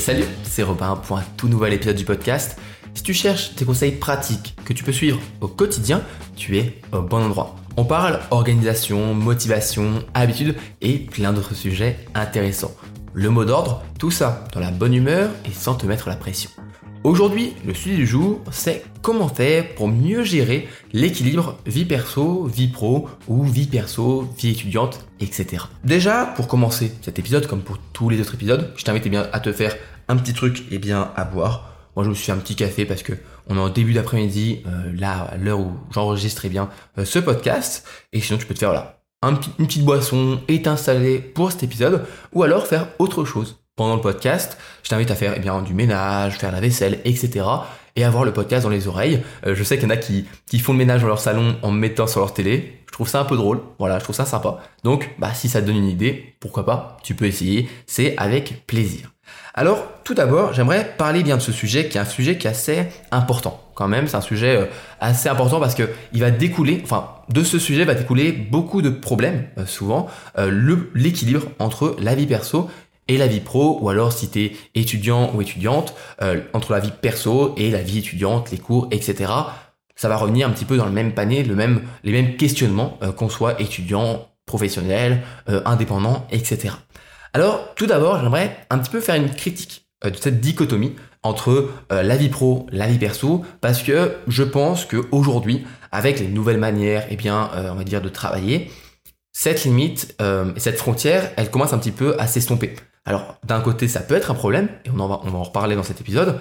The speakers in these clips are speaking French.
salut, c'est Robin pour un tout nouvel épisode du podcast. Si tu cherches des conseils pratiques que tu peux suivre au quotidien, tu es au bon endroit. On parle organisation, motivation, habitude et plein d'autres sujets intéressants. Le mot d'ordre, tout ça dans la bonne humeur et sans te mettre la pression. Aujourd'hui, le sujet du jour, c'est comment faire pour mieux gérer l'équilibre vie perso, vie pro ou vie perso, vie étudiante, etc. Déjà, pour commencer cet épisode, comme pour tous les autres épisodes, je t'invite eh bien à te faire un petit truc et eh bien à boire. Moi, je me suis fait un petit café parce que on est en début d'après-midi, euh, là, à l'heure où j'enregistre eh bien euh, ce podcast. Et sinon, tu peux te faire là une petite boisson et t'installer pour cet épisode, ou alors faire autre chose pendant le podcast. Je t'invite à faire eh bien, du ménage, faire la vaisselle, etc. Et avoir le podcast dans les oreilles. Euh, je sais qu'il y en a qui, qui font le ménage dans leur salon en me mettant sur leur télé. Je trouve ça un peu drôle. Voilà, je trouve ça sympa. Donc, bah, si ça te donne une idée, pourquoi pas, tu peux essayer. C'est avec plaisir. Alors, tout d'abord, j'aimerais parler bien de ce sujet qui est un sujet qui est assez important. Quand même, c'est un sujet euh, assez important parce que il va découler, enfin, de ce sujet va découler beaucoup de problèmes, euh, souvent, l'équilibre entre la vie perso et la vie pro, ou alors si tu es étudiant ou étudiante, euh, entre la vie perso et la vie étudiante, les cours, etc. Ça va revenir un petit peu dans le même panier, les mêmes questionnements, euh, qu'on soit étudiant, professionnel, euh, indépendant, etc. Alors, tout d'abord, j'aimerais un petit peu faire une critique de cette dichotomie entre la vie pro, la vie perso, parce que je pense qu'aujourd'hui, avec les nouvelles manières, eh bien, on va dire, de travailler, cette limite, cette frontière, elle commence un petit peu à s'estomper. Alors d'un côté ça peut être un problème, et on, en va, on va en reparler dans cet épisode,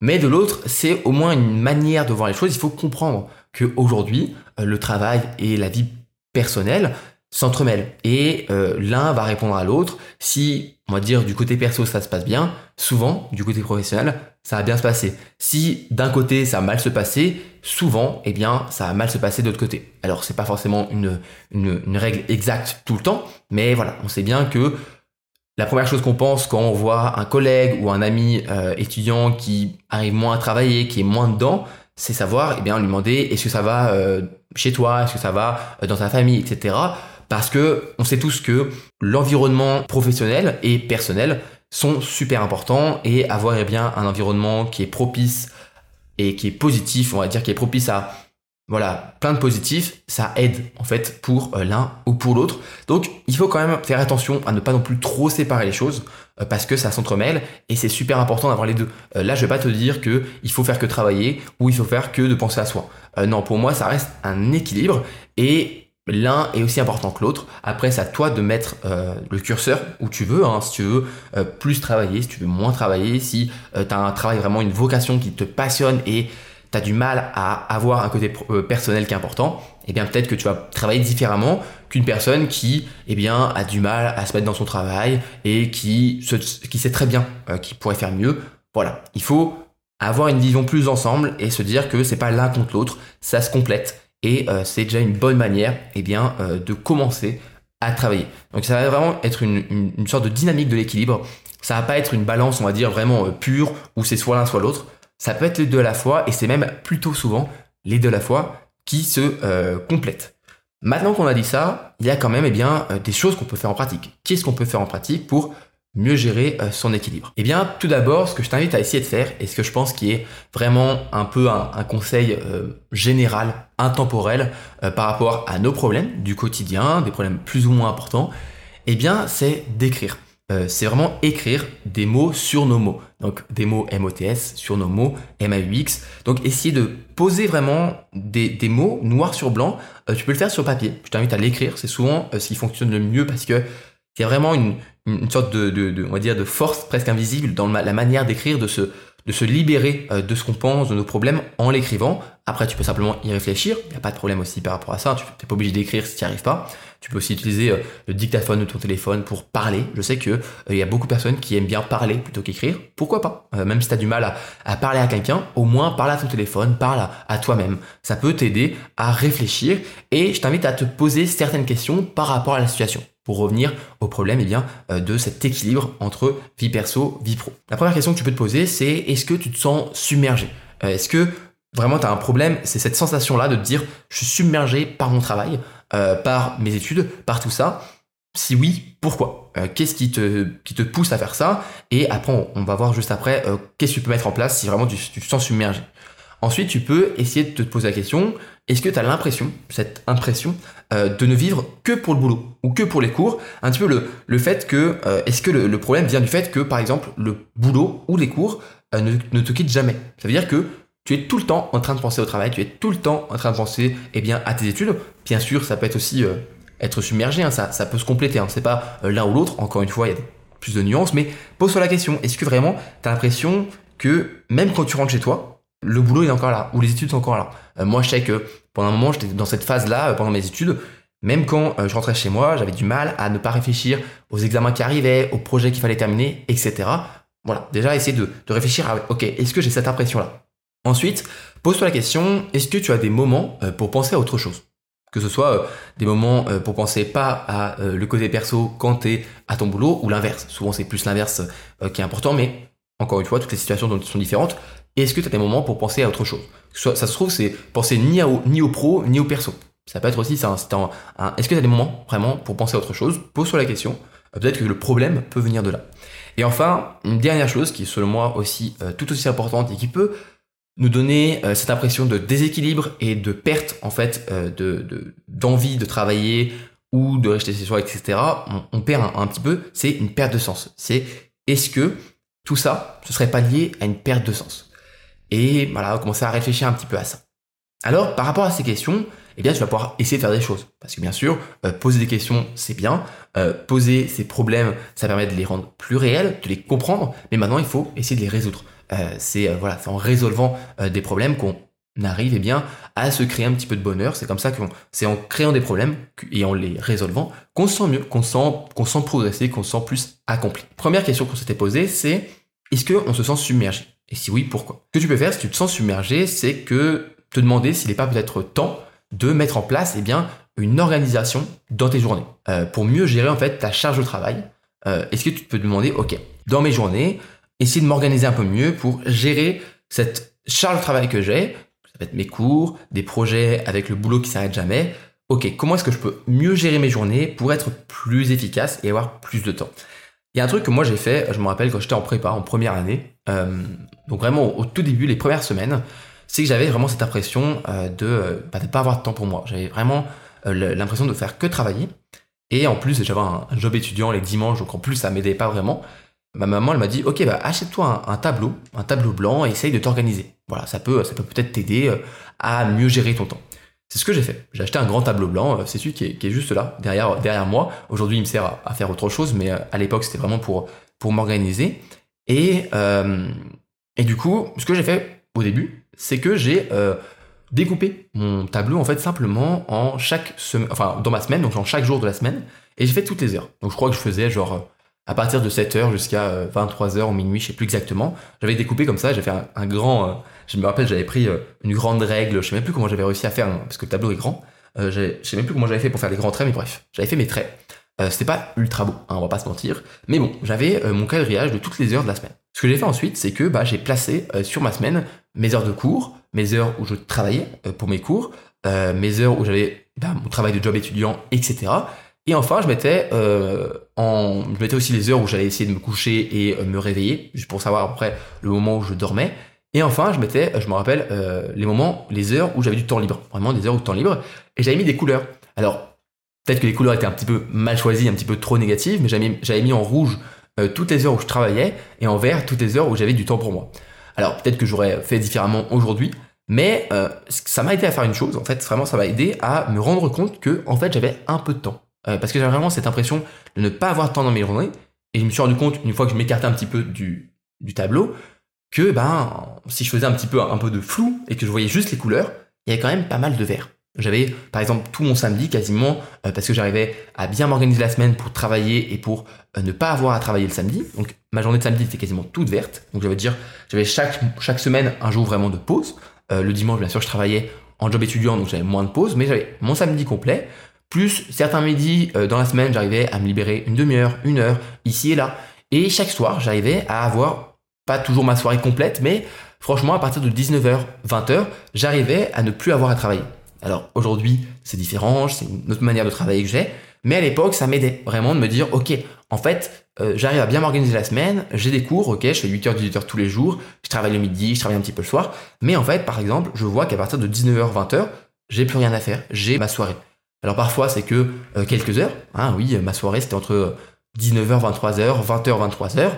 mais de l'autre c'est au moins une manière de voir les choses. Il faut comprendre qu'aujourd'hui euh, le travail et la vie personnelle s'entremêlent et euh, l'un va répondre à l'autre. Si on va dire du côté perso ça se passe bien, souvent du côté professionnel ça va bien se passer. Si d'un côté ça va mal se passer, souvent eh bien ça va mal se passer de l'autre côté. Alors c'est pas forcément une règle exacte tout le temps, mais voilà on sait bien que la première chose qu'on pense quand on voit un collègue ou un ami euh, étudiant qui arrive moins à travailler, qui est moins dedans, c'est savoir, eh bien, lui demander est-ce que ça va euh, chez toi, est-ce que ça va euh, dans ta famille, etc. Parce que on sait tous que l'environnement professionnel et personnel sont super importants et avoir eh bien un environnement qui est propice et qui est positif, on va dire qui est propice à voilà, plein de positifs, ça aide en fait pour euh, l'un ou pour l'autre. Donc il faut quand même faire attention à ne pas non plus trop séparer les choses euh, parce que ça s'entremêle et c'est super important d'avoir les deux. Euh, là, je vais pas te dire que il faut faire que travailler ou il faut faire que de penser à soi. non, pour moi, ça reste un équilibre et l'un est aussi important que l'autre. Après, c'est à toi de mettre le curseur où tu veux. Hein, si tu veux plus travailler, si tu veux moins travailler, si tu as un travail vraiment une vocation qui te passionne et tu as du mal à avoir un côté euh, personnel qui est important, eh bien peut-être que tu vas travailler différemment qu'une personne qui eh bien, a du mal à se mettre dans son travail et qui, qui sait très bien euh, qu'il pourrait faire mieux. Voilà, il faut avoir une vision plus ensemble et se dire que c'est pas l'un contre l'autre, ça se complète et euh, c'est déjà une bonne manière eh bien, de commencer à travailler. Donc ça va vraiment être une, une sorte de dynamique de l'équilibre. Ça va pas être une balance, on va dire, vraiment pure où c'est soit l'un soit l'autre. Ça peut être les deux à la fois et c'est même plutôt souvent les deux à la fois qui se euh, complètent. Maintenant qu'on a dit ça, il y a quand même eh bien, euh, des choses qu'on peut faire en pratique. Qu'est-ce qu'on peut faire en pratique pour mieux gérer euh, son équilibre? Eh bien, tout d'abord, ce que je t'invite à essayer de faire, et ce que je pense qui est vraiment un peu un, conseil général, intemporel, par rapport à nos problèmes du quotidien, des problèmes plus ou moins importants, eh bien, c'est d'écrire. Euh, c'est vraiment écrire des mots sur nos mots. Donc des mots MOTS sur nos mots MAUX. Donc essayer de poser vraiment des, mots noir sur blanc. Euh, tu peux le faire sur papier. Je t'invite à l'écrire. C'est souvent euh, ce qui fonctionne le mieux parce que il y a vraiment une, sorte de, on va dire, de force presque invisible dans la manière d'écrire, de se, de se libérer de ce qu'on pense, de nos problèmes en l'écrivant. Après, tu peux simplement y réfléchir. Il n'y a pas de problème aussi par rapport à ça. Tu n'es pas obligé d'écrire si tu n'y arrives pas. Tu peux aussi utiliser euh, le dictaphone de ton téléphone pour parler. Je sais que euh, y a beaucoup de personnes qui aiment bien parler plutôt qu'écrire. Pourquoi pas? Euh, Même si tu as du mal à, parler à quelqu'un, au moins parle à ton téléphone, parle à, toi-même. Ça peut t'aider à réfléchir et je t'invite à te poser certaines questions par rapport à la situation pour revenir au problème eh bien, de cet équilibre entre vie perso, vie pro. La première question que tu peux te poser, c'est est-ce que tu te sens submergé? Est-ce que vraiment tu as un problème? C'est cette sensation-là de te dire je suis submergé par mon travail, euh, par mes études, par tout ça. Si oui, pourquoi? Qu'est-ce qui te, qui te pousse à faire ça? Et après, on, va voir juste après qu'est-ce que tu peux mettre en place si vraiment tu, te sens submergé. Ensuite, tu peux essayer de te poser la question, est-ce que tu as l'impression, cette impression, euh, de ne vivre que pour le boulot ou que pour les cours? Un petit peu le, le fait que, euh, est-ce que le, problème vient du fait que, par exemple, le boulot ou les cours euh, ne, ne, te quittent jamais? Ça veut dire que tu es tout le temps en train de penser au travail, tu es tout le temps en train de penser eh bien, à tes études. Bien sûr, ça peut être aussi être submergé, hein, ça, ça peut se compléter, hein, c'est pas l'un ou l'autre, encore une fois, il y a plus de nuances, mais pose-toi la question, est-ce que vraiment tu as l'impression que même quand tu rentres chez toi, le boulot est encore là, ou les études sont encore là? Euh, moi, je sais que pendant un moment, j'étais dans cette phase-là, euh, pendant mes études, même quand euh, je rentrais chez moi, j'avais du mal à ne pas réfléchir aux examens qui arrivaient, aux projets qu'il fallait terminer, etc. Voilà, déjà essayer de, réfléchir à, ok, est-ce que j'ai cette impression-là? Ensuite, pose-toi la question, est-ce que tu as des moments pour penser à autre chose? Que ce soit des moments pour penser pas à le côté perso quand tu es à ton boulot ou l'inverse. Souvent c'est plus l'inverse qui est important, mais encore une fois, toutes les situations sont différentes est-ce que tu as des moments pour penser à autre chose? Ça se trouve, c'est penser ni, au, ni au pro, ni au perso. Ça peut être aussi, ça, un, est-ce que tu as des moments vraiment pour penser à autre chose? Pose-toi la question. Euh, peut-être que le problème peut venir de là. Et enfin, une dernière chose qui est selon moi aussi euh, tout aussi importante et qui peut nous donner euh, cette impression de déséquilibre et de perte en fait de, d'envie de, travailler ou de rester chez soi, etc. On, perd un, un, petit peu, c'est une perte de sens. C'est est-ce que tout ça, ce serait pas lié à une perte de sens? Et voilà, commencer à réfléchir un petit peu à ça. Alors, par rapport à ces questions, eh bien, tu vas pouvoir essayer de faire des choses. Parce que bien sûr, euh, poser des questions, c'est bien. Euh, poser ces problèmes, ça permet de les rendre plus réels, de les comprendre. Mais maintenant, il faut essayer de les résoudre. Euh, c'est voilà, en résolvant des problèmes qu'on arrive eh bien à se créer un petit peu de bonheur. C'est comme ça qu'on, c'est en créant des problèmes et en les résolvant qu'on se sent mieux, qu'on sent, sent progresser, qu'on se sent plus accompli. Première question qu'on s'était posée, c'est est-ce qu'on se sent submergé? Et si oui, pourquoi? Ce que tu peux faire si tu te sens submergé, c'est que te demander s'il n'est pas peut-être temps de mettre en place eh bien, une organisation dans tes journées euh, pour mieux gérer en fait ta charge de travail. Euh, est-ce que tu peux te demander, ok, dans mes journées, essayer de m'organiser un peu mieux pour gérer cette charge de travail que j'ai, ça peut être mes cours, des projets avec le boulot qui s'arrête jamais. Ok, comment est-ce que je peux mieux gérer mes journées pour être plus efficace et avoir plus de temps? Il y a un truc que moi j'ai fait, je me rappelle quand j'étais en prépa, en première année, euh, donc vraiment au tout début, les premières semaines, c'est que j'avais vraiment cette impression euh, de bah, ne pas avoir de temps pour moi. J'avais vraiment euh, l'impression de faire que travailler. Et en plus, j'avais un, job étudiant les dimanches, donc en plus ça m'aidait pas vraiment. Ma maman, elle m'a dit, ok, bah achète-toi un, tableau, un tableau blanc, et essaye de t'organiser. Voilà, ça peut, ça peut peut-être t'aider à mieux gérer ton temps. C'est ce que j'ai fait. J'ai acheté un grand tableau blanc, euh, c'est celui qui est, juste là, derrière, derrière moi. Aujourd'hui, il me sert à, faire autre chose, mais euh, à l'époque, c'était vraiment pour, pour m'organiser. Et, euh, et du coup, ce que j'ai fait au début, c'est que j'ai découpé mon tableau en fait simplement en chaque semaine, enfin dans ma semaine, donc en chaque jour de la semaine, et j'ai fait toutes les heures. Donc je crois que je faisais genre à partir de 7h jusqu'à 23h ou minuit, je sais plus exactement. J'avais découpé comme ça, j'ai fait un, grand, je me rappelle, j'avais pris euh, une grande règle, je sais même plus comment j'avais réussi à faire, parce que le tableau est grand. Euh, je sais même plus comment j'avais fait pour faire les grands traits, mais bref, j'avais fait mes traits. Euh, c'était pas ultra beau, hein, on va pas se mentir. Mais bon, j'avais mon quadrillage de toutes les heures de la semaine. Ce que j'ai fait ensuite, c'est que bah, j'ai placé sur ma semaine mes heures de cours, mes heures où je travaillais pour mes cours, mes heures où j'avais bah, mon travail de job étudiant, etc. Et enfin, je mettais, je mettais aussi les heures où j'allais essayer de me coucher et me réveiller, juste pour savoir après le moment où je dormais. Et enfin, je mettais, je me rappelle, euh, les moments, les heures où j'avais du temps libre. Vraiment des heures de temps libre. Et j'avais mis des couleurs. Alors, peut-être que les couleurs étaient un petit peu mal choisies, un petit peu trop négatives, mais j'avais mis, en rouge euh, toutes les heures où je travaillais et en vert toutes les heures où j'avais du temps pour moi. Alors, peut-être que j'aurais fait différemment aujourd'hui, mais euh, ça m'a aidé à faire une chose. En fait, vraiment, ça m'a aidé à me rendre compte que, en fait, j'avais un peu de temps. Parce que j'avais vraiment cette impression de ne pas avoir de temps dans mes journées. Et je me suis rendu compte, une fois que je m'écartais un petit peu du, tableau, que ben si je faisais un petit peu un peu de flou et que je voyais juste les couleurs, il y avait quand même pas mal de vert. J'avais par exemple tout mon samedi quasiment euh, parce que j'arrivais à bien m'organiser la semaine pour travailler et pour euh, ne pas avoir à travailler le samedi. Donc ma journée de samedi était quasiment toute verte. Donc j'avais dire j'avais chaque chaque semaine un jour vraiment de pause. Euh, le dimanche bien sûr je travaillais en job étudiant donc j'avais moins de pause mais j'avais mon samedi complet plus certains midis dans la semaine j'arrivais à me libérer une demi-heure, une heure ici et là et chaque soir j'arrivais à avoir pas toujours ma soirée complète, mais franchement, à partir de 19h, 20h, j'arrivais à ne plus avoir à travailler. Alors aujourd'hui, c'est différent, c'est une autre manière de travailler que j'ai, Mais à l'époque, ça m'aidait vraiment de me dire, ok, en fait, euh, j'arrive à bien m'organiser la semaine, j'ai des cours, ok, je fais 8h, 18h tous les jours, je travaille le midi, je travaille un petit peu le soir, mais en fait, par exemple, je vois qu'à partir de 19h, 20h, j'ai plus rien à faire, j'ai ma soirée. Alors parfois, c'est que euh, quelques heures, hein, oui, ma soirée, c'était entre 19h, 23h, 20h, 23h,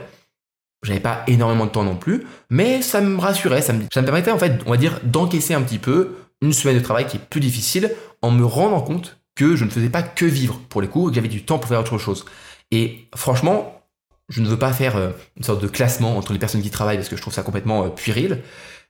j'avais pas énormément de temps non plus, mais ça me rassurait, ça me, permettait en fait, on va dire, d'encaisser un petit peu une semaine de travail qui est plus difficile en me rendant compte que je ne faisais pas que vivre pour les cours que j'avais du temps pour faire autre chose. Et franchement, je ne veux pas faire euh, une sorte de classement entre les personnes qui travaillent parce que je trouve ça complètement euh, puéril.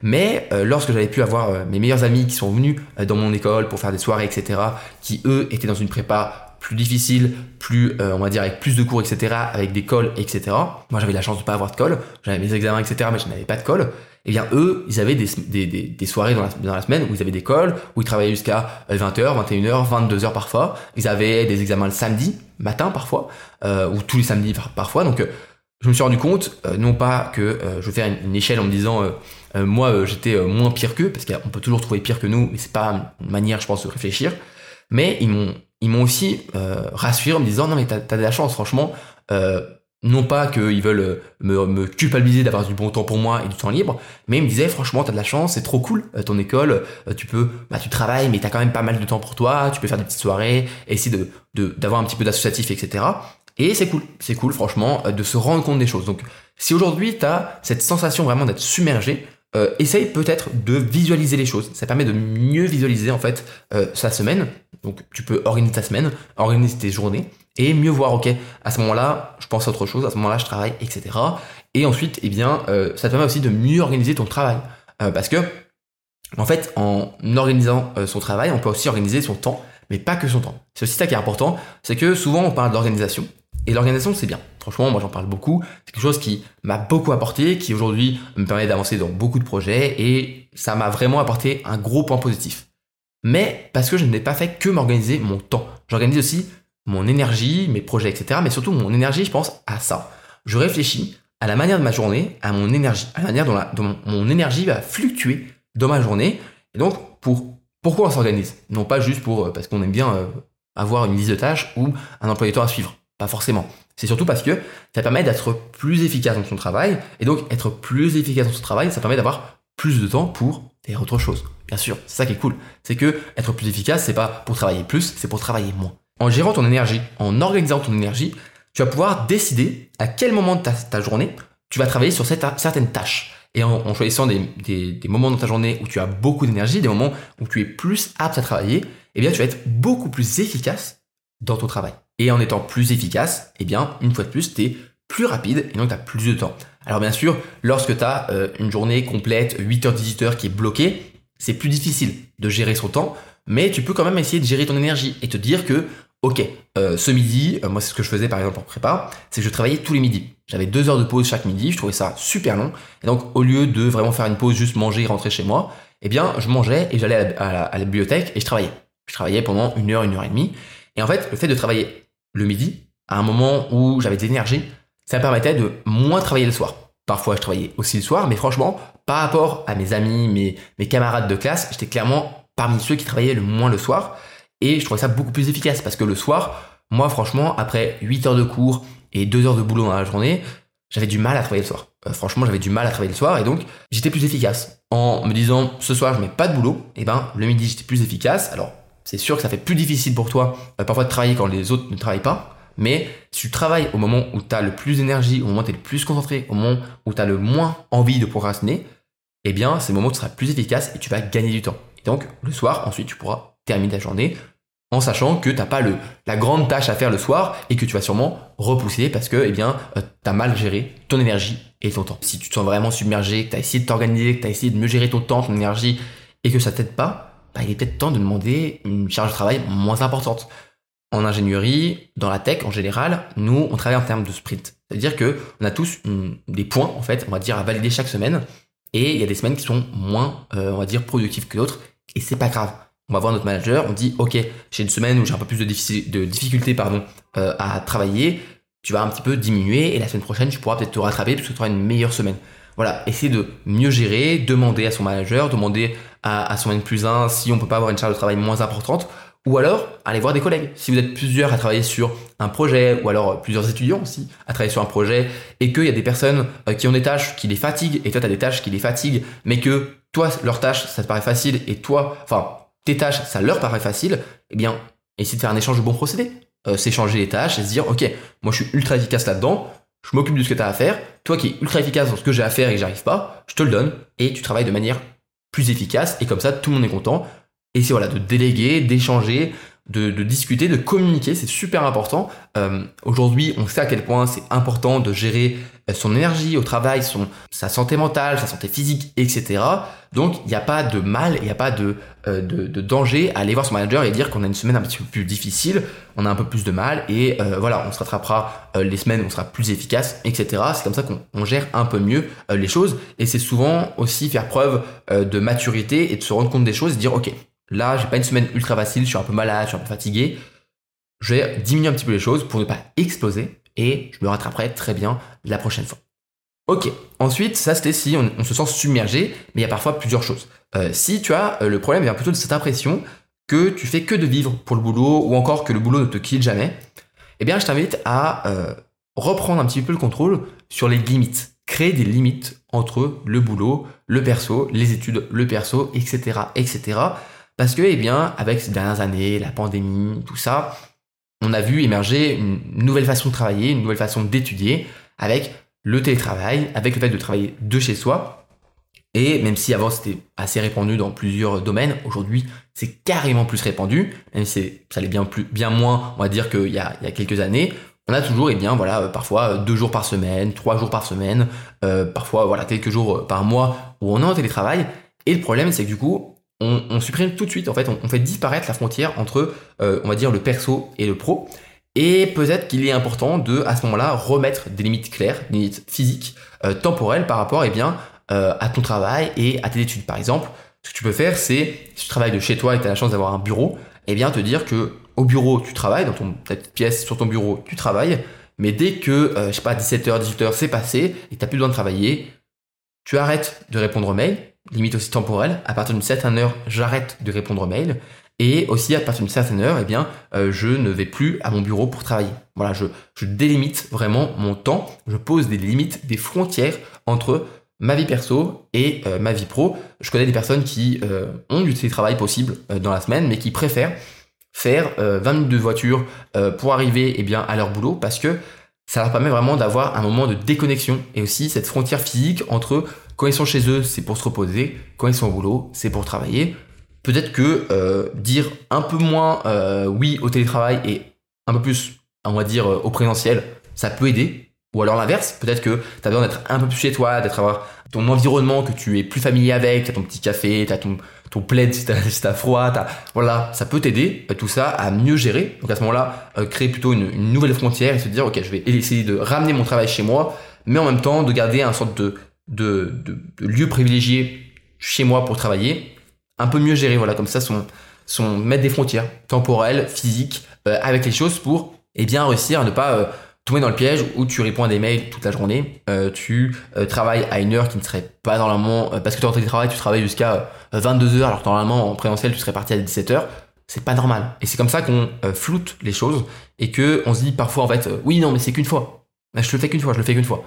Mais euh, lorsque j'avais pu avoir mes meilleurs amis qui sont venus dans mon école pour faire des soirées, etc., qui eux étaient dans une prépa plus difficile, plus, on va dire, avec plus de cours, etc., avec des cols, etc. Moi, j'avais la chance de pas avoir de colle. J'avais mes examens, etc., mais je n'avais pas de colle. Eh bien, eux, ils avaient des, des, des, soirées dans la, dans la, semaine où ils avaient des cols, où ils travaillaient jusqu'à 20h, 21h, 22h parfois. Ils avaient des examens le samedi, matin parfois, euh, ou tous les samedis parfois. Donc, euh, je me suis rendu compte, non pas que je fais une, une, échelle en me disant, moi, j'étais moins pire qu'eux, parce qu'on peut toujours trouver pire que nous, mais c'est pas une manière, je pense, de réfléchir. Mais ils m'ont ils m'ont aussi euh, rassuré en me disant non mais t'as as de la chance franchement euh, non pas qu'ils veulent euh, me, me culpabiliser d'avoir du bon temps pour moi et du temps libre mais ils me disaient franchement t'as de la chance c'est trop cool ton école tu peux bah tu travailles mais t'as quand même pas mal de temps pour toi tu peux faire des petites soirées essayer de d'avoir un petit peu d'associatif etc et c'est cool c'est cool franchement de se rendre compte des choses donc si aujourd'hui t'as cette sensation vraiment d'être submergé euh, essaye peut-être de visualiser les choses. Ça permet de mieux visualiser en fait euh, sa semaine. Donc tu peux organiser ta semaine, organiser tes journées et mieux voir, ok, à ce moment-là, je pense à autre chose, à ce moment-là, je travaille, etc. Et ensuite, eh bien, euh, ça te permet aussi de mieux organiser ton travail. parce que, en fait, en organisant son travail, on peut aussi organiser son temps, mais pas que son temps. C'est aussi ça qui est important, c'est que souvent on parle d'organisation, et l'organisation, c'est bien. Franchement, moi j'en parle beaucoup. C'est quelque chose qui m'a beaucoup apporté, qui aujourd'hui me permet d'avancer dans beaucoup de projets et ça m'a vraiment apporté un gros point positif. Mais parce que je n'ai pas fait que m'organiser mon temps. J'organise aussi mon énergie, mes projets, etc. Mais surtout mon énergie, je pense à ça. Je réfléchis à la manière de ma journée, à mon énergie, à la manière dont, mon, énergie va fluctuer dans ma journée. Et donc, pour pourquoi on s'organise? Non pas juste pour euh, parce qu'on aime bien euh, avoir une liste de tâches ou un temps à suivre. Pas forcément. C'est surtout parce que ça permet d'être plus efficace dans son travail. Et donc, être plus efficace dans son travail, ça permet d'avoir plus de temps pour faire autre chose. Bien sûr, c'est ça qui est cool. C'est que être plus efficace, c'est pas pour travailler plus, c'est pour travailler moins. En gérant ton énergie, en organisant ton énergie, tu vas pouvoir décider à quel moment de ta, journée tu vas travailler sur cette, certaines tâches. Et en, choisissant des, moments dans ta journée où tu as beaucoup d'énergie, des moments où tu es plus apte à travailler, eh bien, tu vas être beaucoup plus efficace dans ton travail. Et en étant plus efficace, eh bien, une fois de plus, tu es plus rapide et donc tu as plus de temps. Alors bien sûr, lorsque tu as euh, une journée complète, 8h-18h qui est bloquée, c'est plus difficile de gérer son temps, mais tu peux quand même essayer de gérer ton énergie et te dire que, ok, euh, ce midi, euh, moi c'est ce que je faisais par exemple en prépa, c'est que je travaillais tous les midis. J'avais deux heures de pause chaque midi, je trouvais ça super long, et donc au lieu de vraiment faire une pause, juste manger et rentrer chez moi, eh bien je mangeais et j'allais à, la bibliothèque et je travaillais. Je travaillais pendant une heure, une heure et demie, et en fait, le fait de travailler le midi, à un moment où j'avais des énergies, ça me permettait de moins travailler le soir. Parfois, je travaillais aussi le soir, mais franchement, par rapport à mes amis, mes camarades de classe, j'étais clairement parmi ceux qui travaillaient le moins le soir. Et je trouvais ça beaucoup plus efficace parce que le soir, moi, franchement, après 8 heures de cours et 2 heures de boulot dans la journée, j'avais du mal à travailler le soir. Euh, franchement, j'avais du mal à travailler le soir et donc j'étais plus efficace. En me disant, ce soir, je mets pas de boulot, et ben, le midi, j'étais plus efficace. Alors, c'est sûr que ça fait plus difficile pour toi euh, parfois de travailler quand les autres ne travaillent pas. Mais si tu travailles au moment où tu as le plus d'énergie, au moment où tu es le plus concentré, au moment où tu as le moins envie de procrastiner, eh bien, c'est le moment tu seras plus efficace et tu vas gagner du temps. Et donc, le soir, ensuite, tu pourras terminer ta journée en sachant que tu n'as pas le, la grande tâche à faire le soir et que tu vas sûrement repousser parce que, eh bien, euh, tu as mal géré ton énergie et ton temps. Si tu te sens vraiment submergé, que tu as essayé de t'organiser, que tu as essayé de mieux gérer ton temps, ton énergie et que ça t'aide pas, bah, il est peut-être temps de demander une charge de travail moins importante. En ingénierie, dans la tech en général, nous, on travaille en termes de sprint. C'est-à-dire que on a tous des points, en fait, on va dire, à valider chaque semaine. Et il y a des semaines qui sont moins, euh, on va dire, productives que d'autres. Et c'est pas grave. On va voir notre manager, on dit, OK, j'ai une semaine où j'ai un peu plus de, difficultés pardon, euh, à travailler. Tu vas un petit peu diminuer et la semaine prochaine, tu pourras peut-être te rattraper parce que tu auras une meilleure semaine. Voilà, essayer de mieux gérer, demander à son manager, demander à, son N plus 1 si on peut pas avoir une charge de travail moins importante, Ou alors, allez voir des collègues. Si vous êtes plusieurs à travailler sur un projet, ou alors plusieurs étudiants aussi à travailler sur un projet, et qu'il y a des personnes euh, qui ont des tâches qui les fatiguent, et toi tu as des tâches qui les fatiguent, mais que toi, leurs tâches, ça te paraît facile, et toi, enfin, tes tâches, ça leur paraît facile, eh bien, essayez de faire un échange de bons procédés. Euh, s'échanger les tâches et se dire, ok, moi je suis ultra efficace là-dedans, je m'occupe de ce que tu as à faire, toi qui es ultra efficace dans ce que j'ai à faire et que j'arrive pas, je te le donne, et tu travailles de manière plus efficace, et comme ça, tout le monde est content, et c'est voilà, de déléguer, d'échanger, de, discuter, de communiquer, c'est super important. Euh, aujourd'hui, on sait à quel point c'est important de gérer euh, son énergie au travail, son, sa santé mentale, sa santé physique, etc. Donc, il n'y a pas de mal, il n'y a pas de, euh, de, de, danger à aller voir son manager et dire qu'on a une semaine un petit peu plus difficile, on a un peu plus de mal, et voilà, on se rattrapera les semaines où on sera plus efficace, etc. C'est comme ça qu'on gère un peu mieux les choses, et c'est souvent aussi faire preuve de maturité et de se rendre compte des choses et dire, ok, Là, j'ai pas une semaine ultra facile, je suis un peu malade, je suis un peu fatigué. Je vais diminuer un petit peu les choses pour ne pas exploser et je me rattraperai très bien la prochaine fois. Ok, ensuite, ça c'était si on, se sent submergé, mais il y a parfois plusieurs choses. Euh, si tu as euh, le problème vient plutôt de cette impression que tu fais que de vivre pour le boulot ou encore que le boulot ne te quitte jamais, eh bien je t'invite à euh, reprendre un petit peu le contrôle sur les limites. Créer des limites entre le boulot, le perso, les études, le perso, etc., etc. Parce que, eh bien, avec ces dernières années, la pandémie, tout ça, on a vu émerger une nouvelle façon de travailler, une nouvelle façon d'étudier, avec le télétravail, avec le fait de travailler de chez soi. Et même si avant c'était assez répandu dans plusieurs domaines, aujourd'hui c'est carrément plus répandu, même si ça allait bien, bien moins, on va dire qu'il y a, il y a quelques années. On a toujours, eh bien, voilà, parfois deux jours par semaine, trois jours par semaine, euh, parfois voilà quelques jours par mois où on est en télétravail. Et le problème, c'est que du coup, on, supprime tout de suite, en fait, on, fait disparaître la frontière entre, euh, on va dire, le perso et le pro. Et peut-être qu'il est important de, à ce moment-là, remettre des limites claires, des limites physiques, euh, temporelles par rapport, eh bien, euh, à ton travail et à tes études. Par exemple, ce que tu peux faire, c'est, si tu travailles de chez toi et que tu as la chance d'avoir un bureau, eh bien, te dire que au bureau, tu travailles, dans ton, ta petite pièce sur ton bureau, tu travailles, mais dès que, je sais pas, 17h, 18h, c'est passé et tu n'as plus besoin de travailler, tu arrêtes de répondre aux mails, limite aussi temporelle. À partir d'une certaine heure, j'arrête de répondre aux mails. Et aussi, à partir d'une certaine heure, eh bien, euh, je ne vais plus à mon bureau pour travailler. Voilà, je, délimite vraiment mon temps. Je pose des limites, des frontières entre ma vie perso et euh, ma vie pro. Je connais des personnes qui euh, ont du télétravail possible dans la semaine, mais qui préfèrent faire 20 minutes de voiture pour arriver eh bien, à leur boulot parce que ça leur permet vraiment d'avoir un moment de déconnexion et aussi cette frontière physique entre quand ils sont chez eux, c'est pour se reposer. Quand ils sont au boulot, c'est pour travailler. Peut-être que euh, dire un peu moins euh, oui au télétravail et un peu plus, on va dire, euh, au présentiel, ça peut aider. Ou alors l'inverse, peut-être que tu as besoin d'être un peu plus chez toi, d'être avoir ton environnement que tu es plus familier avec, tu as ton petit café, tu as ton, ton plaid si t'as froid, voilà, ça peut t'aider tout ça à mieux gérer. Donc à ce moment-là, créer plutôt une, nouvelle frontière et se dire ok, je vais essayer de ramener mon travail chez moi, mais en même temps de garder un sorte de de, de, de lieux privilégiés chez moi pour travailler, un peu mieux gérer, voilà, comme ça, son, mettre des frontières temporelles, physiques, euh, avec les choses pour, eh bien, réussir à ne pas euh, tomber dans le piège où tu réponds à des mails toute la journée, euh, tu travailles à une heure qui ne serait pas normalement, parce que tu es en télétravail, tu travailles jusqu'à 22 heures, alors que normalement, en présentiel, tu serais parti à 17 heures. C'est pas normal. Et c'est comme ça qu'on floute les choses et que on se dit parfois, en fait, oui, non, mais c'est qu'une fois. Je le fais qu'une fois, je le fais qu'une fois.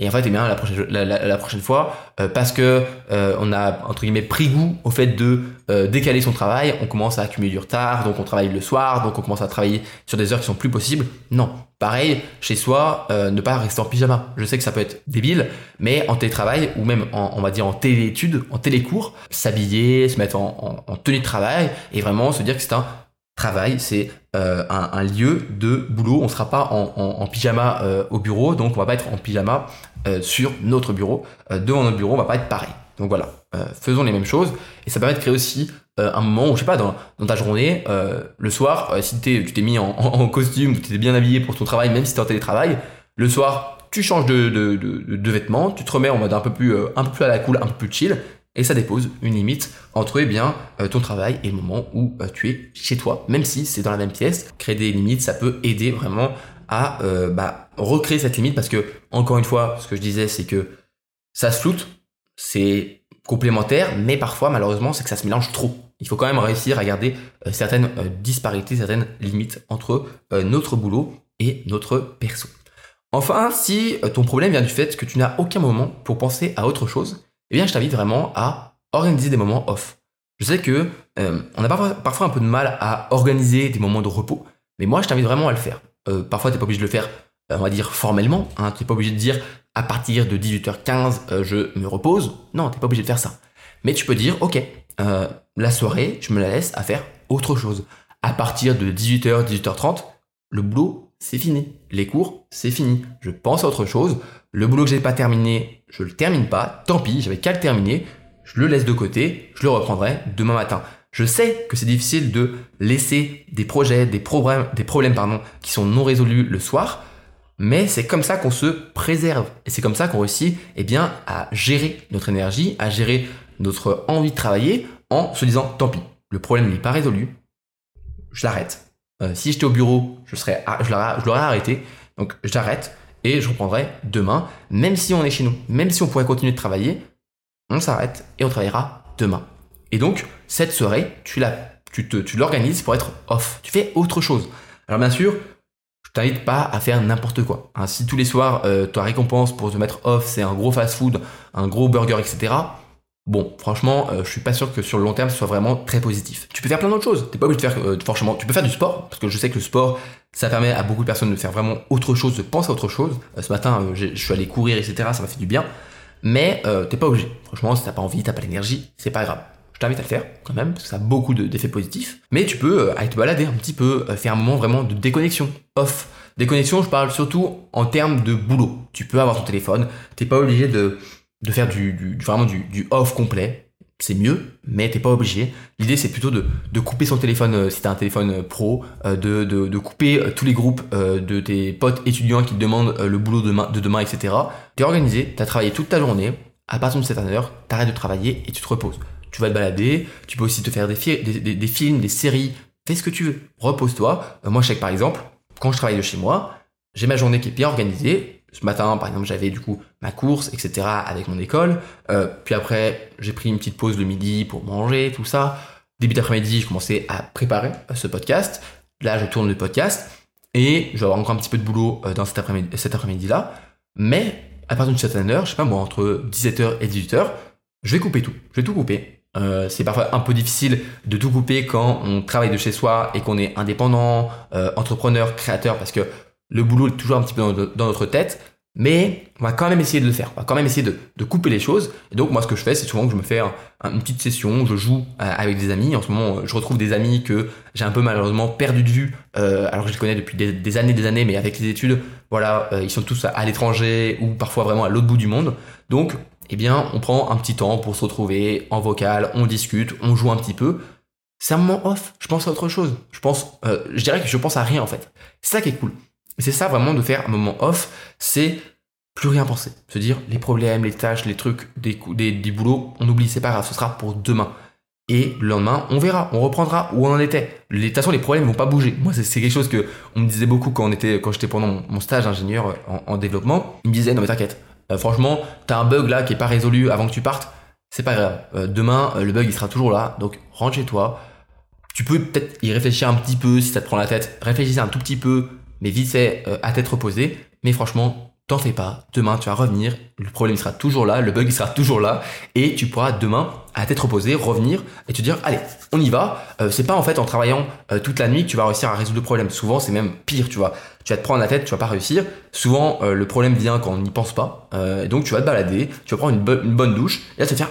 Et en fait, eh bien, la prochaine, la, prochaine fois, euh, parce que euh, on a entre guillemets pris goût au fait de euh, décaler son travail, on commence à accumuler du retard, donc on travaille le soir, donc on commence à travailler sur des heures qui sont plus possibles. Non, pareil, chez soi, ne pas rester en pyjama. Je sais que ça peut être débile, mais en télétravail ou même en, on va dire en téléétudes, en télécours, s'habiller, se mettre en, en, en tenue de travail et vraiment se dire que c'est un travail, c'est euh, un, lieu de boulot. On ne sera pas en, pyjama euh, au bureau, donc on va pas être en pyjama euh, sur notre bureau. devant notre bureau, on va pas être pareil. Donc voilà, faisons les mêmes choses. Et ça permet de créer aussi un moment où, je sais pas, dans, ta journée, le soir, si tu t'es mis en, costume, tu t'es bien habillé pour ton travail, même si tu es en télétravail, le soir, tu changes de, de, vêtements, tu te remets en mode un peu plus, un peu plus à la cool, un peu plus chill, et ça dépose une limite entre eh bien, euh, ton travail et le moment où euh, tu es chez toi, même si c'est dans la même pièce. Créer des limites, ça peut aider vraiment à euh, bah, recréer cette limite parce que, encore une fois, ce que je disais, c'est que ça se floute, c'est complémentaire, mais parfois, malheureusement, c'est que ça se mélange trop. Il faut quand même réussir à garder certaines disparités, certaines limites entre notre boulot et notre perso. Enfin, si ton problème vient du fait que tu n'as aucun moment pour penser à autre chose, eh bien je t'invite vraiment à organiser des moments off. Je sais que on a parfois, un peu de mal à organiser des moments de repos, mais moi je t'invite vraiment à le faire. parfois tu n'es pas obligé de le faire, on va dire formellement, hein, tu n'es pas obligé de dire à partir de 18h15 je me repose. Non, tu n'es pas obligé de faire ça. Mais tu peux dire, ok, euh, la soirée, je me la laisse à faire autre chose. À partir de 18h, 18h30, le boulot, c'est fini. Les cours, c'est fini. Je pense à autre chose. Le boulot que j'ai pas terminé, je le termine pas. Tant pis, j'avais qu'à le terminer. Je le laisse de côté. Je le reprendrai demain matin. Je sais que c'est difficile de laisser des projets, des problèmes, des problèmes pardon, qui sont non résolus le soir, mais c'est comme ça qu'on se préserve et c'est comme ça qu'on réussit eh bien, à gérer notre énergie, à gérer notre envie de travailler en se disant tant pis, le problème n'est pas résolu, je l'arrête. Euh, si j'étais au bureau, je, je l'aurais arrêté, donc j'arrête et je reprendrai demain, même si on est chez nous, même si on pourrait continuer de travailler, on s'arrête et on travaillera demain. Et donc, cette soirée, tu, tu, tu l'organises pour être off. Tu fais autre chose. Alors bien sûr, je t'invite pas à faire n'importe quoi. Hein, si tous les soirs, euh, ta récompense pour te mettre off, c'est un gros fast-food, un gros burger, etc. Bon, franchement, euh, je suis pas sûr que sur le long terme, ce soit vraiment très positif. Tu peux faire plein d'autres choses. T'es pas obligé de faire euh, forcément. Tu peux faire du sport parce que je sais que le sport, ça permet à beaucoup de personnes de faire vraiment autre chose, de penser à autre chose. ce matin, je suis allé courir, etc. Ça m'a fait du bien. Mais t'es pas obligé. Franchement, si t'as pas envie, t'as pas l'énergie, c'est pas grave. Je t'invite à le faire quand même, parce que ça a beaucoup d'effets positifs. Mais tu peux euh, aller te balader un petit peu, euh, faire un moment vraiment de déconnexion, off. Déconnexion, je parle surtout en termes de boulot. Tu peux avoir ton téléphone, t'es pas obligé de, de faire du, vraiment du, off complet. C'est mieux, mais t'es pas obligé. L'idée c'est plutôt de, couper son téléphone euh, si t'as un téléphone pro, de, de, couper tous les groupes de tes potes étudiants qui te demandent le boulot de demain, de demain etc. T'es organisé, t'as travaillé toute ta journée, à partir de cette heure, t'arrêtes de travailler et tu te reposes tu vas te balader, tu peux aussi te faire des, des, films, des séries, fais ce que tu veux, repose-toi. Euh, moi, je sais que par exemple, quand je travaille de chez moi, j'ai ma journée qui est bien organisée. Ce matin, par exemple, j'avais du coup ma course, etc. avec mon école. Euh, puis après, j'ai pris une petite pause le midi pour manger, tout ça. Début d'après-midi, je commençais à préparer euh, ce podcast. Là, je tourne le podcast et je vais avoir encore un petit peu de boulot dans cet après-midi, cet après-midi-là. Mais à partir d'une certaine heure, je sais pas moi, entre 17h et 18h, je vais couper tout. Je vais tout couper. Euh, c'est parfois un peu difficile de tout couper quand on travaille de chez soi et qu'on est indépendant, euh, entrepreneur, créateur, parce que le boulot est toujours un petit peu dans, notre tête. Mais on va quand même essayer de le faire. On va quand même essayer de, couper les choses. Et donc moi, ce que je fais, c'est souvent que je me fais une petite session, je joue euh, avec des amis. En ce moment, je retrouve des amis que j'ai un peu malheureusement perdu de vue, alors que je les connais depuis des, des, années, des années, mais avec les études, voilà, ils sont tous à l'étranger ou parfois vraiment à l'autre bout du monde. Donc eh bien, on prend un petit temps pour se retrouver en vocal, on discute, on joue un petit peu. C'est un moment off. Je pense à autre chose. Je pense, euh, je dirais que je pense à rien en fait. C'est ça qui est cool. C'est ça vraiment de faire un moment off. C'est plus rien penser. Se dire les problèmes, les tâches, les trucs, des, des, des boulots, on oublie, c'est pas grave, ce sera pour demain. Et le lendemain, on verra, on reprendra où on en était. De toute façon, les problèmes vont pas bouger. Moi, c'est quelque chose que on me disait beaucoup quand on était, quand j'étais pendant mon, stage d'ingénieur en, en, développement. Il me disait non mais t'inquiète, euh, franchement, t'as un bug là qui est pas résolu avant que tu partes, c'est pas grave. Euh, demain, euh, le bug il sera toujours là, donc rentre chez toi. Tu peux peut-être y réfléchir un petit peu si ça te prend la tête. Réfléchissez un tout petit peu, mais vite fait, à tête reposée. Mais franchement, T'en fais pas, demain tu vas revenir, le problème sera toujours là, le bug il sera toujours là, et tu pourras demain, à tête reposée, revenir et te dire allez, on y va. Euh, c'est pas en fait en travaillant euh, toute la nuit que tu vas réussir à résoudre le problème. Souvent c'est même pire, tu vois. Tu vas te prendre la tête, tu vas pas réussir. Souvent euh, le problème vient quand on n'y pense pas, et donc tu vas te balader, tu vas prendre une, bonne douche, et là tu vas te dire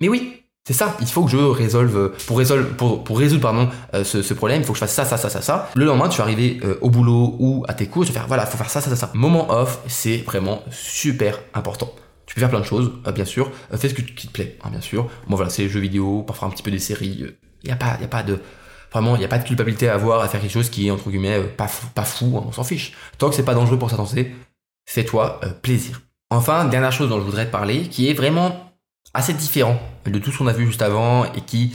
mais oui, c'est ça, il faut que je résolve, pour résoudre, pardon, euh, ce, problème, il faut que je fasse ça, ça, ça, ça, ça. Le lendemain, tu vas arriver euh, au boulot ou à tes cours, tu vas faire, voilà, il faut faire ça, ça, ça, ça. Moment off, c'est vraiment super important. Tu peux faire plein de choses, euh, bien sûr. fais ce qui te plaît, hein, bien sûr. Bon, voilà, c'est les jeux vidéo, parfois un petit peu des séries. Il n'y a pas, y a pas de, vraiment, il n'y a pas de culpabilité à avoir à faire quelque chose qui est, entre guillemets, pas fou, pas fou hein, on s'en fiche. Tant que c'est pas dangereux pour sa santé, fais-toi plaisir. Enfin, dernière chose dont je voudrais te parler, qui est vraiment assez différent de tout ce qu'on a vu juste avant et qui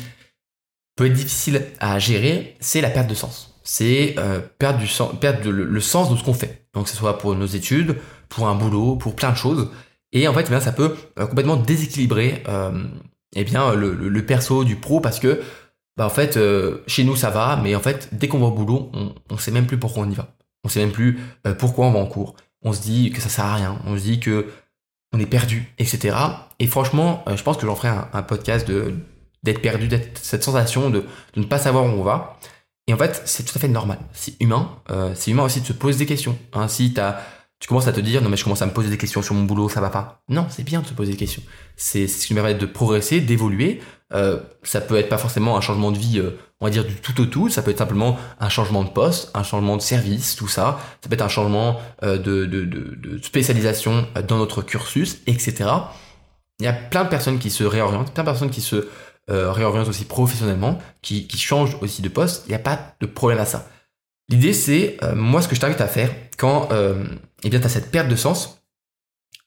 peut être difficile à gérer, c'est la perte de sens. C'est euh, perdre, du sens, le, sens de ce qu'on fait. Donc que ce soit pour nos études, pour un boulot, pour plein de choses. Et en fait, eh ça peut euh, complètement déséquilibrer euh, eh bien le, perso du pro parce que bah en fait chez nous ça va, mais en fait dès qu'on va au boulot, on, on sait même plus pourquoi on y va. On sait même plus pourquoi on va en cours. On se dit que ça sert à rien. On se dit que on est perdu, etc. Et franchement, je pense que j'en ferai un, podcast de d'être perdu, d'être cette sensation de, de, ne pas savoir où on va. Et en fait, c'est tout à fait normal. C'est humain. Euh, c'est humain aussi de se poser des questions. Hein. Si as, tu commences à te dire, non mais je commence à me poser des questions sur mon boulot, ça va pas. Non, c'est bien de se poser des questions. C'est ce qui me permet de progresser, d'évoluer. Euh, ça peut être pas forcément un changement de vie, euh, on va dire du tout au tout. Ça peut être simplement un changement de poste, un changement de service, tout ça. Ça peut être un changement euh, de, spécialisation dans notre cursus, etc. Il y a plein de personnes qui se réorientent, plein de personnes qui se euh, réoriente aussi professionnellement, qui, qui change aussi de poste, il n'y a pas de problème à ça. L'idée, c'est, euh, moi, ce que je t'invite à faire quand euh, eh tu as cette perte de sens,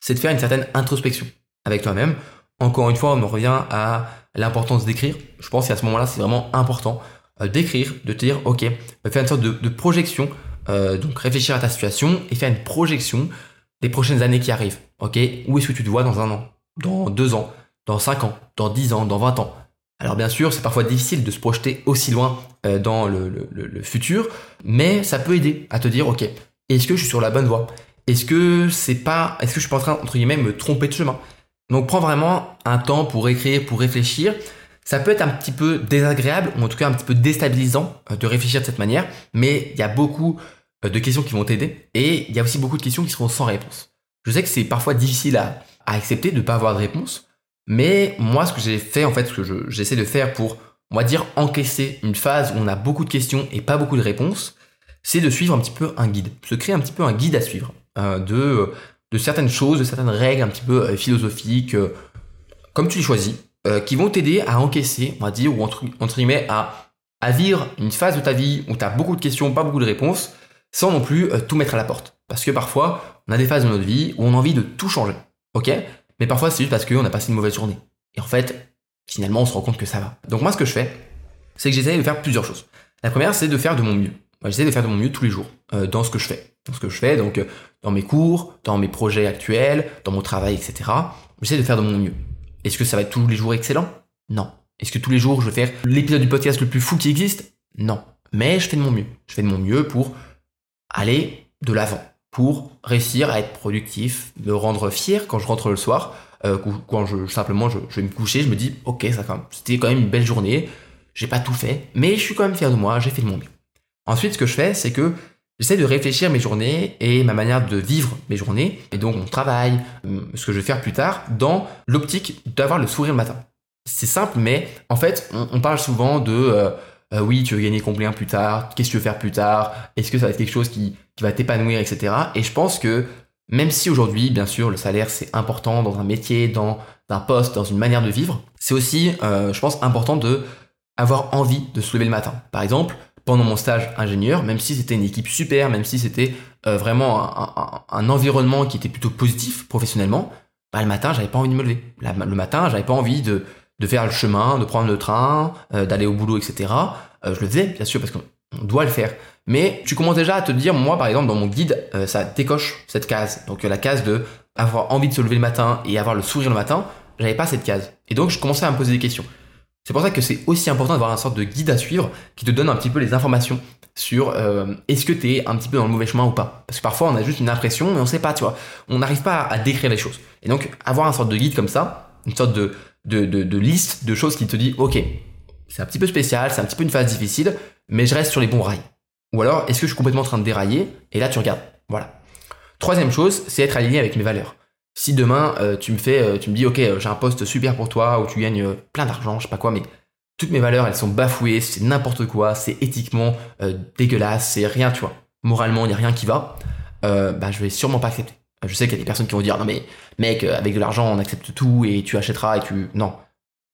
c'est de faire une certaine introspection avec toi-même. Encore une fois, on revient à l'importance d'écrire. Je pense qu'à ce moment-là, c'est vraiment important euh, d'écrire, de te dire, ok, faire une sorte de, projection, donc réfléchir à ta situation et faire une projection des prochaines années qui arrivent. Ok, où est-ce que tu te vois dans un an, dans deux ans, dans cinq ans, dans dix ans, dans vingt ans? Alors bien sûr, c'est parfois difficile de se projeter aussi loin euh, dans le, futur, mais ça peut aider à te dire, ok, est-ce que je suis sur la bonne voie? Est-ce que c'est pas, est-ce que je suis pas en train entre guillemets me tromper de chemin? Donc prends vraiment un temps pour écrire, pour réfléchir. Ça peut être un petit peu désagréable ou en tout cas un petit peu déstabilisant euh, de réfléchir de cette manière, mais il y a beaucoup euh, de questions qui vont t'aider et il y a aussi beaucoup de questions qui seront sans réponse. Je sais que c'est parfois difficile à, accepter de ne pas avoir de réponse, mais moi, ce que j'ai fait, en fait, ce que j'essaie de faire pour, on va dire, encaisser une phase où on a beaucoup de questions et pas beaucoup de réponses, c'est de suivre un petit peu un guide, se créer un petit peu un guide à suivre euh, de, de certaines choses, de certaines règles un petit peu euh, philosophiques, euh, comme tu les choisis, qui vont t'aider à encaisser, on va dire, ou entre, guillemets, à, vivre une phase de ta vie où tu as beaucoup de questions, pas beaucoup de réponses, sans non plus tout mettre à la porte. Parce que parfois, on a des phases de notre vie où on a envie de tout changer. Ok? Mais parfois, c'est juste parce qu'on a passé une mauvaise journée. Et en fait, finalement, on se rend compte que ça va. Donc moi, ce que je fais, c'est que j'essaie de faire plusieurs choses. La première, c'est de faire de mon mieux. J'essaie de faire de mon mieux tous les jours euh, dans ce que je fais. Ce que je fais, donc euh, dans mes cours, dans mes projets actuels, dans mon travail, etc. J'essaie de faire de mon mieux. Est-ce que ça va être tous les jours excellent? Non. Est-ce que tous les jours je vais faire l'épisode du podcast le plus fou qui existe? Non. Mais je fais de mon mieux. Je fais de mon mieux pour aller de l'avant pour réussir à être productif, me rendre fier quand je rentre le soir, euh, quand je simplement je, vais me coucher, je me dis ok ça c'était quand même une belle journée, j'ai pas tout fait, mais je suis quand même fier de moi, j'ai fait de mon mieux. Ensuite ce que je fais c'est que j'essaie de réfléchir mes journées et ma manière de vivre mes journées et donc mon travail, euh, ce que je vais faire plus tard dans l'optique d'avoir le sourire le matin. C'est simple mais en fait on, parle souvent de euh, euh, oui, tu veux gagner combien plus tard, qu'est-ce que tu veux faire plus tard, est-ce que ça va être quelque chose qui, va t'épanouir, etc. Et je pense que même si aujourd'hui, bien sûr, le salaire c'est important dans un métier, dans un poste, dans une manière de vivre, c'est aussi, je pense, important de avoir envie de se lever le matin. Par exemple, pendant mon stage ingénieur, même si c'était une équipe super, même si c'était euh, vraiment un, environnement qui était plutôt positif professionnellement, bah, le matin, j'avais pas envie de me lever. le matin, j'avais pas envie de, de faire le chemin, de prendre le train, euh, d'aller au boulot, etc. Euh, je le faisais, bien sûr, parce qu'on doit le faire. Mais tu commences déjà à te dire, moi, par exemple, dans mon guide, ça décoche cette case. Donc la case de avoir envie de se lever le matin et avoir le sourire le matin, j'avais pas cette case. Et donc je commençais à me poser des questions. C'est pour ça que c'est aussi important d'avoir un sorte de guide à suivre qui te donne un petit peu les informations sur est-ce que tu es un petit peu dans le mauvais chemin ou pas. Parce que parfois on a juste une impression mais on sait pas, tu vois. On n'arrive pas à, décrire les choses. Et donc avoir un sorte de guide comme ça, une sorte de, de, de, liste de choses qui te dit, ok, c'est un petit peu spécial, c'est un petit peu une phase difficile, mais je reste sur les bons rails. Ou alors, est-ce que je suis complètement en train de dérailler Et là, tu regardes. Voilà. Troisième chose, c'est être aligné avec mes valeurs. Si demain, euh, tu me fais, euh, tu me dis, ok, euh, j'ai un poste super pour toi, où tu gagnes plein d'argent, je sais pas quoi, mais toutes mes valeurs, elles sont bafouées, c'est n'importe quoi, c'est éthiquement dégueulasse, c'est rien, tu vois. Moralement, il n'y a rien qui va. bah, je vais sûrement pas accepter. Je sais qu'il y a des personnes qui vont dire non mais mec avec de l'argent on accepte tout et tu achèteras et tu non.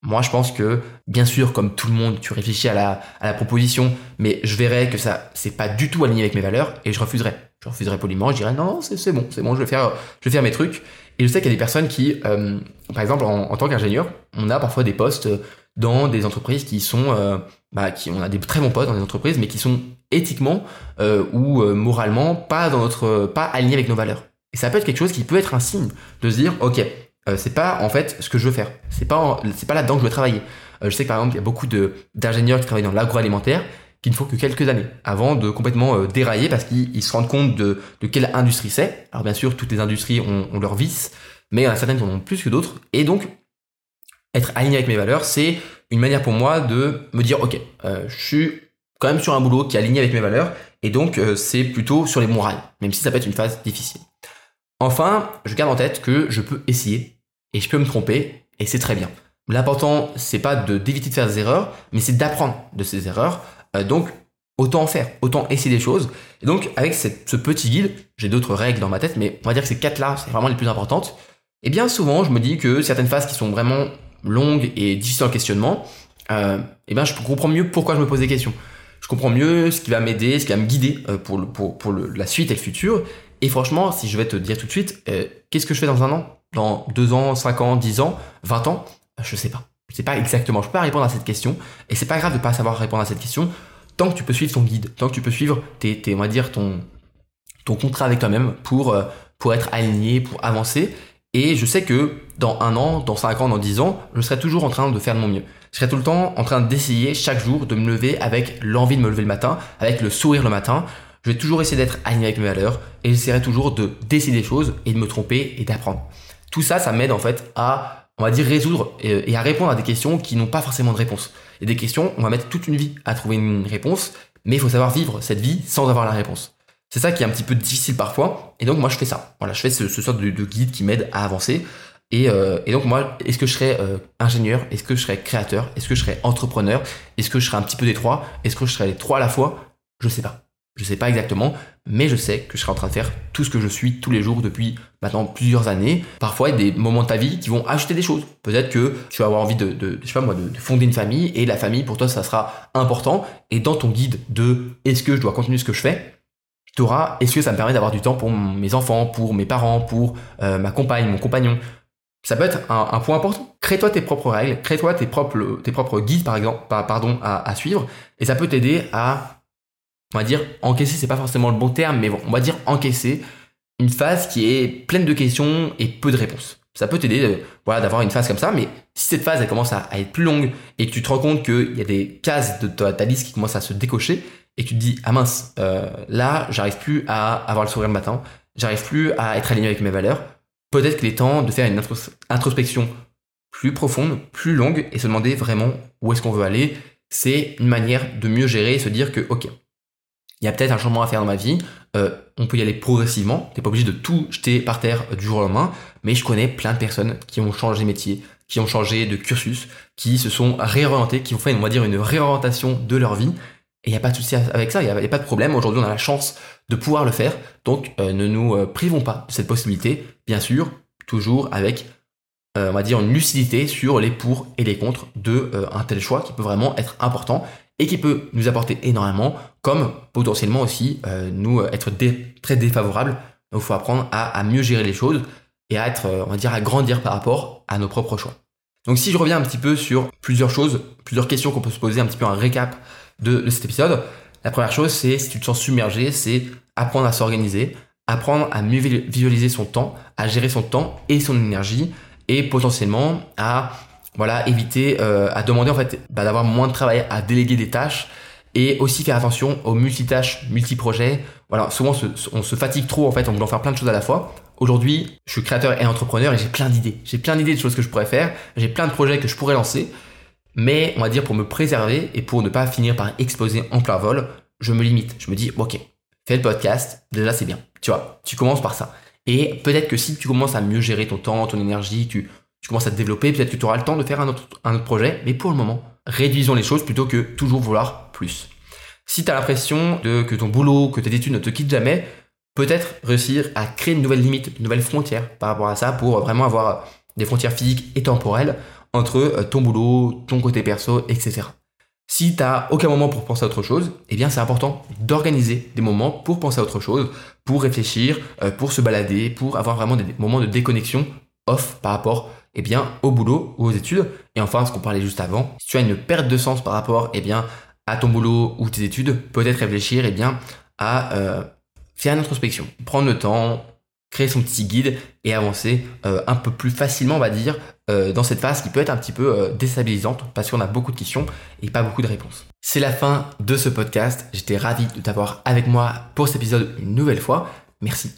Moi je pense que bien sûr comme tout le monde tu réfléchis à la, à la proposition mais je verrai que ça c'est pas du tout aligné avec mes valeurs et je refuserai. Je refuserai poliment, je dirais non c'est bon c'est bon je vais faire je vais faire mes trucs et je sais qu'il y a des personnes qui euh, par exemple en, tant qu'ingénieur on a parfois des postes dans des entreprises qui sont euh, bah, qui on a des très bons postes dans des entreprises mais qui sont éthiquement euh, ou moralement pas alignés avec nos valeurs et ça peut être quelque chose qui peut être un signe de se dire, ok, c'est pas en fait ce que je veux faire. C'est pas pas là-dedans que je veux travailler. Je sais que par exemple il y a beaucoup d'ingénieurs qui travaillent dans l'agroalimentaire qui ne font que quelques années avant de complètement euh, dérailler parce qu'ils se rendent compte de, de quelle industrie c'est. Alors bien sûr toutes les industries ont, leurs vices, mais il y en a certaines qui en ont plus que d'autres. Et donc être aligné avec mes valeurs, c'est une manière pour moi de me dire ok, je suis quand même sur un boulot qui est aligné avec mes valeurs et donc c'est plutôt sur les bons rails, même si ça peut être une phase difficile. Enfin, je garde en tête que je peux essayer et je peux me tromper et c'est très bien. L'important, c'est pas d'éviter de faire des erreurs, mais c'est d'apprendre de ces erreurs. Euh, donc, autant en faire, autant essayer des choses. Et donc, avec ce petit guide, j'ai d'autres règles dans ma tête, mais on va dire que ces quatre-là, c'est vraiment les plus importantes. Et bien souvent, je me dis que certaines phases qui sont vraiment longues et difficiles en questionnement, euh, eh bien, je comprends mieux pourquoi je me pose des questions. Je comprends mieux ce qui va m'aider, ce qui va me guider euh, pour, la suite et le futur. Et franchement, si je vais te dire tout de suite, qu'est-ce que je fais dans un an? Dans deux ans, cinq ans, dix ans, vingt ans? Je sais pas. Je sais pas exactement. Je peux pas répondre à cette question. Et c'est pas grave de pas savoir répondre à cette question. Tant que tu peux suivre ton guide, tant que tu peux suivre tes, tes on va dire ton, ton contrat avec toi-même pour, euh, pour être aligné, pour avancer. Et je sais que dans un an, dans cinq ans, dans dix ans, je serai toujours en train de faire de mon mieux. Je serai tout le temps en train d'essayer chaque jour de me lever avec l'envie de me lever le matin, avec le sourire le matin, je vais toujours essayer d'être aligné avec mes valeurs et j'essaierai toujours de décider des choses et de me tromper et d'apprendre. Tout ça, ça m'aide en fait à, on va dire, résoudre et à répondre à des questions qui n'ont pas forcément de réponse. Et des questions, on va mettre toute une vie à trouver une réponse, mais il faut savoir vivre cette vie sans avoir la réponse. C'est ça qui est un petit peu difficile parfois. Et donc moi, je fais ça. Voilà, je fais ce, ce sorte de, guide qui m'aide à avancer. Et, euh, et, donc moi, est-ce que je serais euh, ingénieur? Est-ce que je serais créateur? Est-ce que je serais entrepreneur? Est-ce que je serais un petit peu des trois? Est-ce que je serais les trois à la fois? Je sais pas. Je sais pas exactement, mais je sais que je serai en train de faire tout ce que je suis tous les jours depuis maintenant plusieurs années. Parfois, il y a des moments de ta vie qui vont ajouter des choses. Peut-être que tu vas avoir envie de, je moi, de, fonder une famille et la famille pour toi ça sera important. Et dans ton guide de est-ce que je dois continuer ce que je fais, tu auras est-ce que ça me permet d'avoir du temps pour mes enfants, pour mes parents, pour euh, ma compagne, mon compagnon? Ça peut être un, point important. Crée-toi tes propres règles, crée-toi tes propres, tes propres guides par exemple, pardon, à suivre, et ça peut t'aider à on va dire encaisser, c'est pas forcément le bon terme, mais bon, on va dire encaisser une phase qui est pleine de questions et peu de réponses. Ça peut t'aider voilà, d'avoir une phase comme ça, mais si cette phase elle commence à, être plus longue et que tu te rends compte qu'il y a des cases de ta, liste qui commencent à se décocher et que tu te dis ah mince, euh, là j'arrive plus à avoir le sourire le matin, j'arrive plus à être aligné avec mes valeurs, peut-être qu'il est temps de faire une introspection plus profonde, plus longue et se demander vraiment où est-ce qu'on veut aller. C'est une manière de mieux gérer et se dire que ok, il y a peut-être un changement à faire dans ma vie. Euh, on peut y aller progressivement. T'es pas obligé de tout jeter par terre du jour au lendemain. Mais je connais plein de personnes qui ont changé de métier, qui ont changé de cursus, qui se sont réorientées, qui ont fait, on va dire, une réorientation de leur vie. Et il n'y a pas de souci avec ça, il n'y a, pas de problème. Aujourd'hui, on a la chance de pouvoir le faire. Donc, euh, ne nous euh, privons pas de cette possibilité. Bien sûr, toujours avec, on va dire, une lucidité sur les pour et les contre de un tel choix qui peut vraiment être important et qui peut nous apporter énormément, comme potentiellement aussi euh, nous euh, être très défavorable. Donc il faut apprendre à, mieux gérer les choses et à être, euh, on va dire, à grandir par rapport à nos propres choix. Donc si je reviens un petit peu sur plusieurs choses, plusieurs questions qu'on peut se poser, un petit peu un récap de, de cet épisode. La première chose, c'est si tu te sens submergé, c'est apprendre à s'organiser, apprendre à mieux visualiser son temps, à gérer son temps et son énergie, et potentiellement à voilà, éviter euh, à demander en fait bah, d'avoir moins de travail, à déléguer des tâches et aussi faire attention aux multitâches, multi-projets. Voilà, souvent on se, fatigue trop en fait en voulant faire plein de choses à la fois. Aujourd'hui, je suis créateur et entrepreneur et j'ai plein d'idées. J'ai plein d'idées de choses que je pourrais faire. J'ai plein de projets que je pourrais lancer. Mais on va dire pour me préserver et pour ne pas finir par exploser en plein vol, je me limite. Je me dis, ok, fais le podcast, déjà c'est bien. Tu vois, tu commences par ça. Et peut-être que si tu commences à mieux gérer ton temps, ton énergie, tu, tu commences à te développer, peut-être que tu auras le temps de faire un autre, un autre projet, mais pour le moment, réduisons les choses plutôt que toujours vouloir plus. Si tu as l'impression que ton boulot, que tes études ne te quittent jamais, peut-être réussir à créer une nouvelle limite, une nouvelle frontière par rapport à ça pour vraiment avoir des frontières physiques et temporelles entre euh, ton boulot, ton côté perso, etc. Si tu n'as aucun moment pour penser à autre chose, eh bien c'est important d'organiser des moments pour penser à autre chose, pour réfléchir, euh, pour se balader, pour avoir vraiment des moments de déconnexion off par rapport eh bien, au boulot ou aux études. Et enfin, ce qu'on parlait juste avant, si tu as une perte de sens par rapport eh bien, à ton boulot ou tes études, peut-être réfléchir eh bien, à euh, faire une introspection. Prendre le temps, créer son petit guide et avancer euh, un peu plus facilement, on va dire, euh, dans cette phase qui peut être un petit peu déstabilisante parce qu'on a beaucoup de questions et pas beaucoup de réponses. C'est la fin de ce podcast. J'étais ravi de t'avoir avec moi pour cet épisode une nouvelle fois. Merci.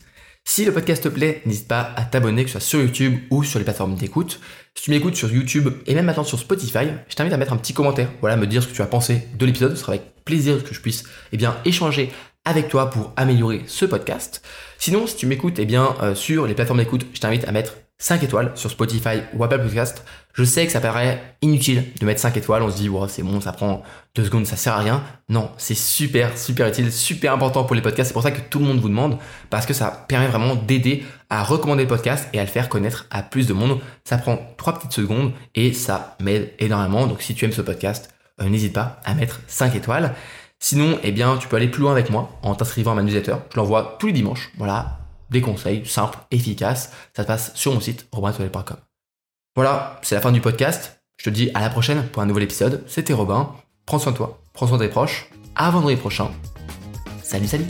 Si le podcast te plaît, n'hésite pas à t'abonner, que ce soit sur YouTube ou sur les plateformes d'écoute. Si tu m'écoutes sur YouTube et même maintenant sur Spotify, je t'invite à mettre un petit commentaire, voilà, me dire ce que tu as pensé de l'épisode. Ce sera avec plaisir que je puisse eh bien, échanger avec toi pour améliorer ce podcast. Sinon, si tu m'écoutes eh bien, euh, sur les plateformes d'écoute, je t'invite à mettre 5 étoiles sur Spotify ou Apple Podcast. Je sais que ça paraît inutile de mettre 5 étoiles. On se dit, wow, c'est bon, ça prend 2 secondes, ça sert à rien. Non, c'est super, super utile, super important pour les podcasts. C'est pour ça que tout le monde vous demande parce que ça permet vraiment d'aider à recommander le podcast et à le faire connaître à plus de monde. Ça prend 3 petites secondes et ça m'aide énormément. Donc si tu aimes ce podcast, euh, n'hésite pas à mettre 5 étoiles. Sinon, eh bien, tu peux aller plus loin avec moi en t'inscrivant à ma newsletter. Je l'envoie tous les dimanches. Voilà, des conseils simples, efficaces. Ça se passe sur mon site robintoilette.com. Voilà, c'est la fin du podcast. Je te dis à la prochaine pour un nouvel épisode. C'était Robin. Prends soin de toi, prends soin de tes proches. À vendredi prochain. Salut, salut